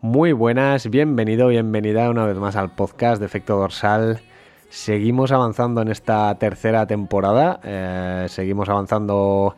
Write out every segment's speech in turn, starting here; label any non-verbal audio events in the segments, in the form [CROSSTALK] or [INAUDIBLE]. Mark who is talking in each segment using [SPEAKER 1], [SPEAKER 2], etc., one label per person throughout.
[SPEAKER 1] Muy buenas, bienvenido, bienvenida una vez más al podcast de Efecto Dorsal. Seguimos avanzando en esta tercera temporada, eh, seguimos avanzando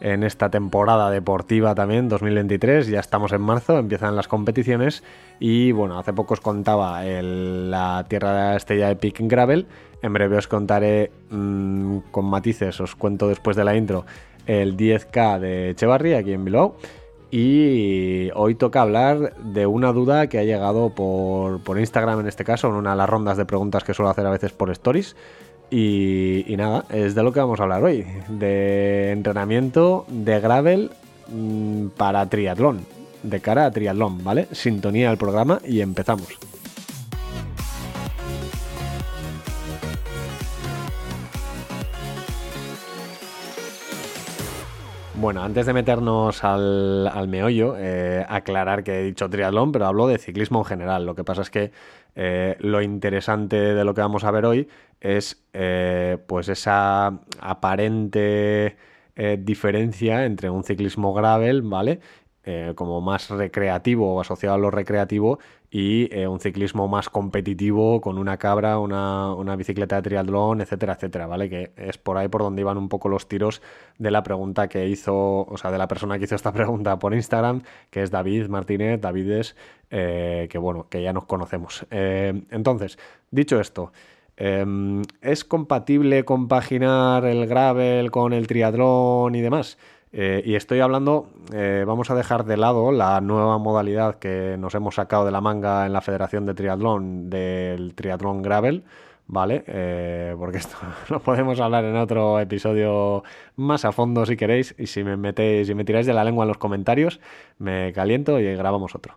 [SPEAKER 1] en esta temporada deportiva también, 2023, ya estamos en marzo, empiezan las competiciones y bueno, hace poco os contaba la Tierra de la Estrella de Pick Gravel, en breve os contaré mm, con matices, os cuento después de la intro, el 10K de Echevarri aquí en Bilbao. Y hoy toca hablar de una duda que ha llegado por, Instagram en este caso, en una de las rondas de preguntas que suelo hacer a veces por stories. Y, nada, es de lo que vamos a hablar hoy, de entrenamiento de gravel mm, para triatlón, de cara a triatlón, ¿vale? Sintonía del programa y empezamos. Bueno, antes de meternos al, meollo, eh, aclarar que he dicho triatlón, pero hablo de ciclismo en general. Lo que pasa es que eh, lo interesante de lo que vamos a ver hoy es eh, pues esa aparente diferencia entre un ciclismo gravel, ¿vale? Como más recreativo o asociado a lo recreativo y eh, un ciclismo más competitivo con una cabra, una, bicicleta de triatlón, etcétera, etcétera, ¿vale? Que es por ahí por donde iban un poco los tiros de la pregunta que hizo, o sea, de la persona que hizo esta [LAUGHS] pregunta por Instagram, que es David Martínez, Davides, eh, que bueno, que ya nos conocemos. entonces, dicho esto, ¿es compatible compaginar el gravel con el triatlón y demás? Eh, y estoy hablando, eh, vamos a dejar de lado la nueva modalidad que nos hemos sacado de la manga en la Federación de Triatlón del triatlón gravel, ¿vale? Eh, porque esto [LAUGHS] lo podemos hablar en otro episodio más a fondo si queréis y si me metéis y me tiráis de la lengua en los comentarios, me caliento y grabamos otro.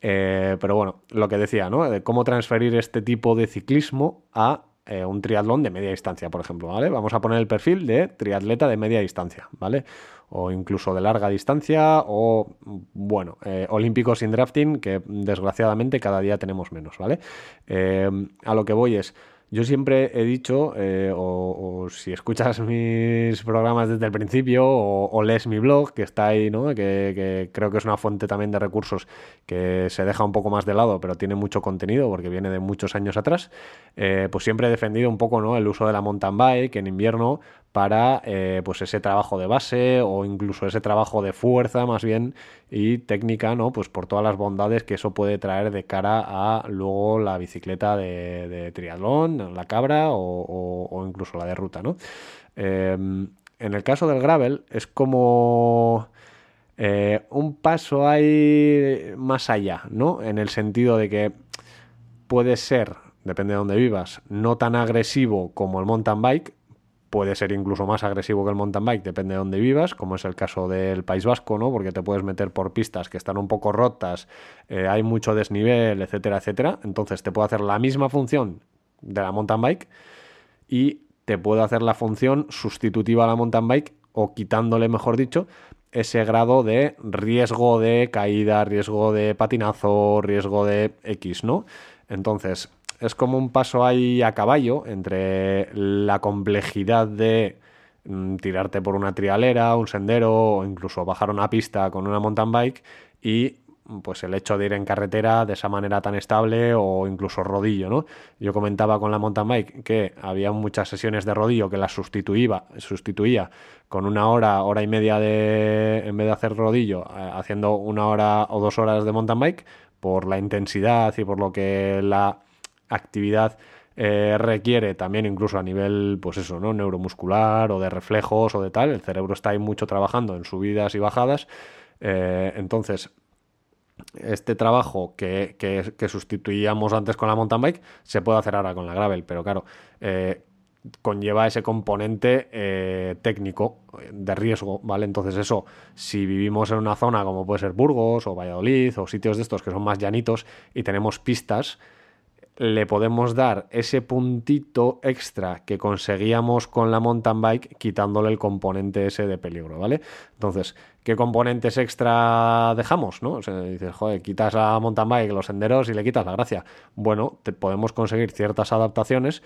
[SPEAKER 1] pero bueno, lo que decía, ¿no? De cómo transferir este tipo de ciclismo a un triatlón de media distancia, por ejemplo, ¿vale? Vamos a poner el perfil de triatleta de media distancia, ¿vale? o incluso de larga distancia o, bueno, eh, sin drafting, que desgraciadamente cada día tenemos menos, ¿vale? Eh, a lo que voy es, yo siempre he dicho, eh, o, si escuchas [LAUGHS] mis programas desde el principio, o, lees mi blog, que está ahí, ¿no? Que, creo que es una fuente también de recursos que se deja un poco más de lado, pero tiene mucho contenido porque viene de muchos años atrás, pues siempre he defendido un poco ¿no? el uso de la mountain bike en invierno para eh, pues ese trabajo de base o incluso ese trabajo de fuerza más bien y técnica, ¿no? Pues por todas las bondades que eso puede traer de cara a luego la bicicleta de, triatlón, la cabra o, incluso la de ruta, ¿no? Em, en el caso del gravel es como eh, un paso ahí más allá, ¿no? En el sentido de que puede ser, depende de dónde vivas, no tan agresivo como el mountain bike, puede ser incluso más agresivo que el mountain bike, depende de dónde vivas, como es el caso del País Vasco, ¿no? Porque te puedes meter por pistas que están un poco rotas, eh, hay mucho desnivel, etcétera, etcétera. Entonces te puede hacer la misma función de la mountain bike y te puede hacer la función sustitutiva a la mountain bike o quitándole, mejor dicho, ese grado de riesgo de caída, riesgo de patinazo, riesgo de X, ¿no? Entonces, es como un paso ahí a caballo entre la complejidad de mm, tirarte por una trialera, un sendero o incluso bajar una pista con una mountain bike y pues el hecho de ir en carretera de esa manera tan estable o incluso rodillo, ¿no? Yo comentaba con la mountain bike que había muchas sesiones de rodillo que las sustituía, sustituía con una hora, hora y media de, en vez de hacer rodillo, eh, haciendo una hora o dos horas de mountain bike por la intensidad y por lo que la actividad eh, requiere también incluso a nivel, pues eso, ¿no? Neuromuscular o de reflejos o de tal. El cerebro está ahí mucho trabajando en subidas y bajadas. Eh, entonces, este trabajo que, que, sustituíamos antes con la mountain bike se puede hacer ahora con la gravel, pero claro, eh, conlleva ese componente técnico de riesgo, ¿vale? Entonces eso, si vivimos en una zona como puede ser Burgos o Valladolid o sitios de estos que son más llanitos y tenemos pistas, le podemos dar ese puntito extra que conseguíamos con la mountain bike quitándole el componente ese de peligro, ¿vale? Entonces, ¿qué componentes extra dejamos, no? O dices, joder, quitas la mountain bike, los senderos y le quitas la gracia. Bueno, te podemos conseguir ciertas adaptaciones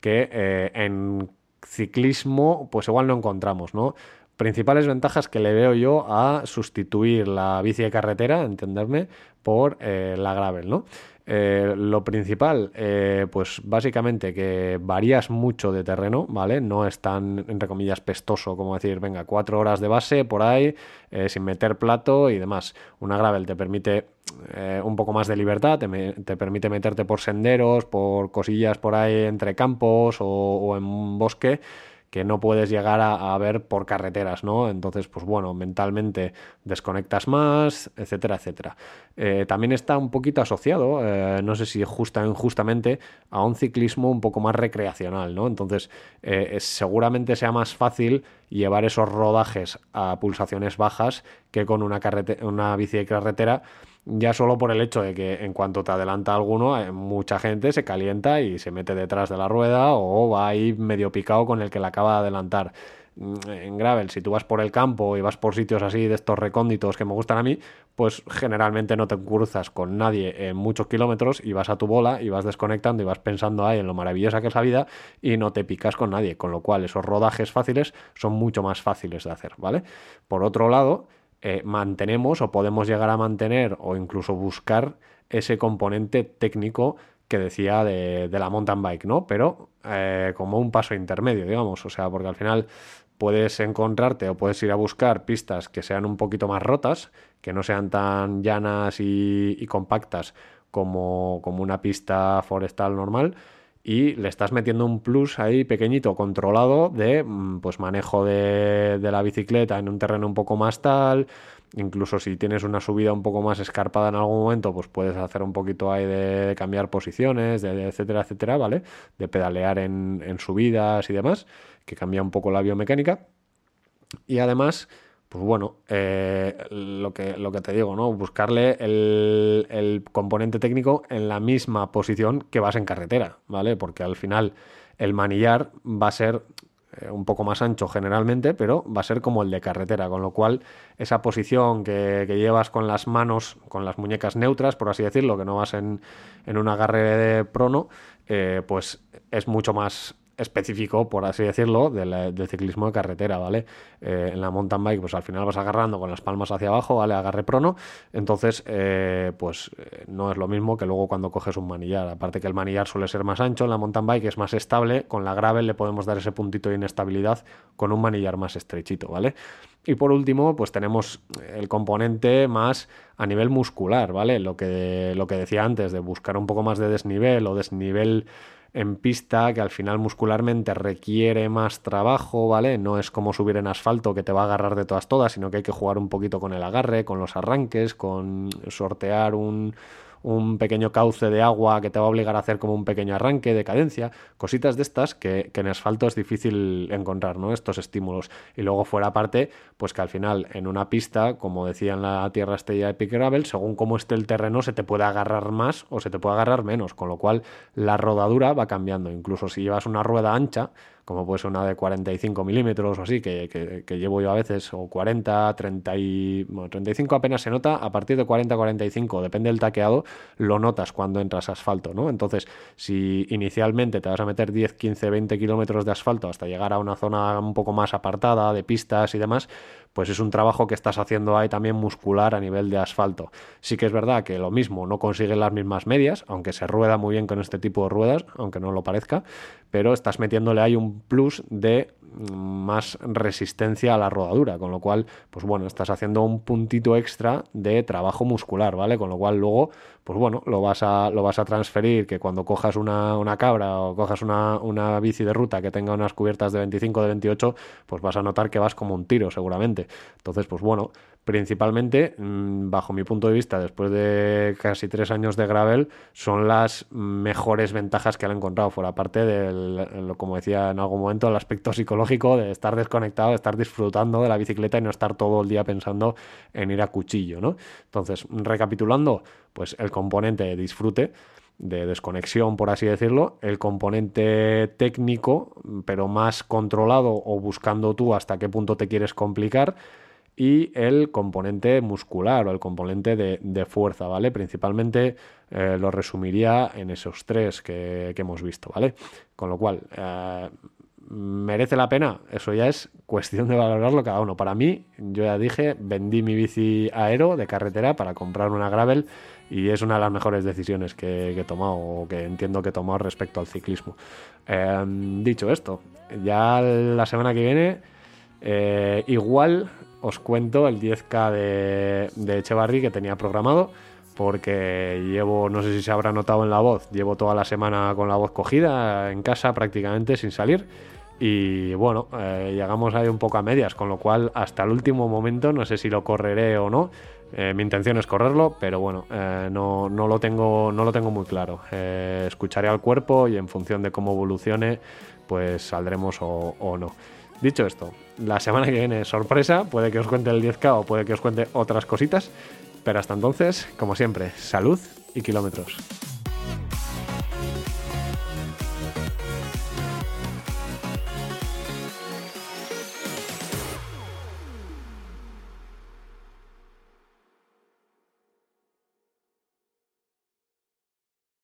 [SPEAKER 1] que eh, en ciclismo pues igual no encontramos, ¿no? Principales ventajas que le veo yo a sustituir la bici de carretera, entenderme, por eh, la gravel, ¿no? Eh, lo principal, eh, pues básicamente que varías mucho de terreno, ¿vale? No es tan, entre comillas, pestoso como decir, venga, cuatro horas de base por ahí, sin meter plato y demás. Una gravel te permite un poco más de libertad, te, permite meterte por senderos, por cosillas por ahí entre campos o, o en bosque que no puedes llegar a, ver por carreteras, ¿no? Entonces, pues bueno, mentalmente desconectas más, etcétera, etcétera. Eh, también está un poquito asociado, eh, no sé si justa injustamente, a un ciclismo un poco más recreacional, ¿no? Entonces, eh, seguramente sea más fácil llevar esos rodajes a pulsaciones bajas que con una, una bici de carretera ya solo por el hecho de que en cuanto te adelanta alguno, eh, mucha gente se calienta y se mete detrás de la rueda o va ahí medio picado con el que la acaba de adelantar. Mm, en gravel, si tú vas por el campo y vas por sitios así de estos recónditos que me gustan a mí, pues generalmente no te cruzas con nadie en muchos kilómetros y vas a tu bola y vas desconectando y vas pensando ahí en lo maravillosa que es la vida y no te picas con nadie, con lo cual esos rodajes fáciles son mucho más fáciles de hacer, ¿vale? Por otro lado, eh, mantenemos o podemos llegar a mantener o incluso buscar ese componente técnico que decía de, la mountain bike, ¿no? Pero eh, como un paso intermedio, digamos, o sea, porque al final puedes encontrarte o puedes ir a buscar pistas que sean un poquito más rotas, que no sean tan llanas y, compactas como, como una pista forestal normal, y le estás metiendo un plus ahí pequeñito, controlado de mm, pues manejo de, la bicicleta en un terreno un poco más tal. Incluso si tienes una subida un poco más escarpada en algún momento, pues puedes hacer un poquito ahí de, cambiar posiciones, de, etcétera, etcétera, ¿vale? De pedalear en, en subidas y demás, que cambia un poco la biomecánica. Y además, pues bueno, eh, lo, que, lo que te digo, ¿no? Buscarle el, componente técnico en la misma posición que vas en carretera, ¿vale? Porque al final el manillar va a ser eh, un poco más ancho generalmente, pero va a ser como el de carretera, con lo cual esa posición que, llevas con las manos, con las muñecas neutras, por así decirlo, que no vas en, en un agarre de prono, eh, pues es mucho más específico, por así decirlo, del, ciclismo de carretera, ¿vale? Eh, en la mountain bike, pues al final vas agarrando con las palmas hacia abajo, ¿vale? Agarre prono, entonces, eh, pues eh, no es lo mismo que luego cuando coges un manillar, aparte que el manillar suele ser más ancho, en la mountain bike es más estable, con la gravel le podemos dar ese puntito de inestabilidad con un manillar más estrechito, ¿vale? Y por último, pues tenemos el componente más a nivel muscular, ¿vale? Lo que, lo que decía antes, de buscar un poco más de desnivel o desnivel en pista que al final muscularmente requiere más trabajo, ¿vale? No es como subir en asfalto que te va a agarrar de todas todas, sino que hay que jugar un poquito con el agarre, con los arranques, con sortear un, un pequeño cauce de agua que te va a obligar a hacer como un pequeño arranque de cadencia, cositas de estas que, en asfalto es difícil encontrar, ¿no? Estos estímulos. Y luego fuera aparte, pues que al final en una pista, como decía en la Tierra Estrella Epic Gravel, según cómo esté el terreno, se te puede agarrar más o se te puede agarrar menos, con lo cual la rodadura va cambiando. Incluso si llevas una rueda ancha, como puede ser una de 45 milímetros o así, que, llevo yo a veces, o 40, 30 y, 35 apenas se nota, a partir de 40, 45, depende del taqueado, lo notas cuando entras a asfalto, ¿no? Entonces, si inicialmente te vas a meter 10, 15, 20 kilómetros de asfalto hasta llegar a una zona un poco más apartada de pistas y demás, pues es un trabajo que estás haciendo ahí también muscular a nivel de asfalto. Sí que es verdad que lo mismo, no consigues las mismas medias, aunque se rueda muy bien con este tipo de ruedas, aunque no lo parezca, pero estás metiéndole ahí un plus de más resistencia a la rodadura, con lo cual, pues bueno, estás haciendo un puntito extra de trabajo muscular, ¿vale? Con lo cual luego, pues bueno, lo vas a, lo vas a transferir, que cuando cojas una, una cabra o cojas una, una, bici de ruta que tenga unas cubiertas de 25, de 28, pues vas a notar que vas como un tiro seguramente. Entonces, pues bueno, principalmente, mm, bajo mi punto de vista, después de casi tres años de gravel, son las mejores ventajas que han encontrado, fuera parte del, como decía en algún momento, el aspecto psicológico de estar desconectado, de estar disfrutando de la bicicleta y no estar todo el día pensando en ir a cuchillo, ¿no? Entonces, recapitulando, pues el componente de disfrute, de desconexión, por así decirlo, el componente técnico, pero más controlado o buscando tú hasta qué punto te quieres complicar, y el componente muscular o el componente de, fuerza, ¿vale? Principalmente eh, lo resumiría en esos tres que, hemos visto, ¿vale? Con lo cual, eh, ¿Merece la pena? Eso ya es cuestión de valorarlo cada uno. Para mí, yo ya dije, vendí mi bici aero de carretera para comprar una gravel y es una de las mejores decisiones que, he tomado o que entiendo que he tomado respecto al ciclismo. Em, dicho esto, ya la semana que viene eh, igual os cuento el 10K de, de Echevarri que tenía programado porque llevo, no sé si se habrá notado en la voz, llevo toda la semana con la voz cogida en casa prácticamente sin salir. Y bueno, eh, llegamos ahí un poco a medias, con lo cual hasta el último momento no sé si lo correré o no. Eh, mi intención es correrlo, pero bueno, eh, no, lo tengo, no lo tengo muy claro. escucharé al cuerpo y en función de cómo evolucione, pues saldremos o, o no. Dicho esto, la semana que viene sorpresa, puede que os cuente el 10K o puede que os cuente otras cositas. Pero hasta entonces, como siempre, salud y kilómetros.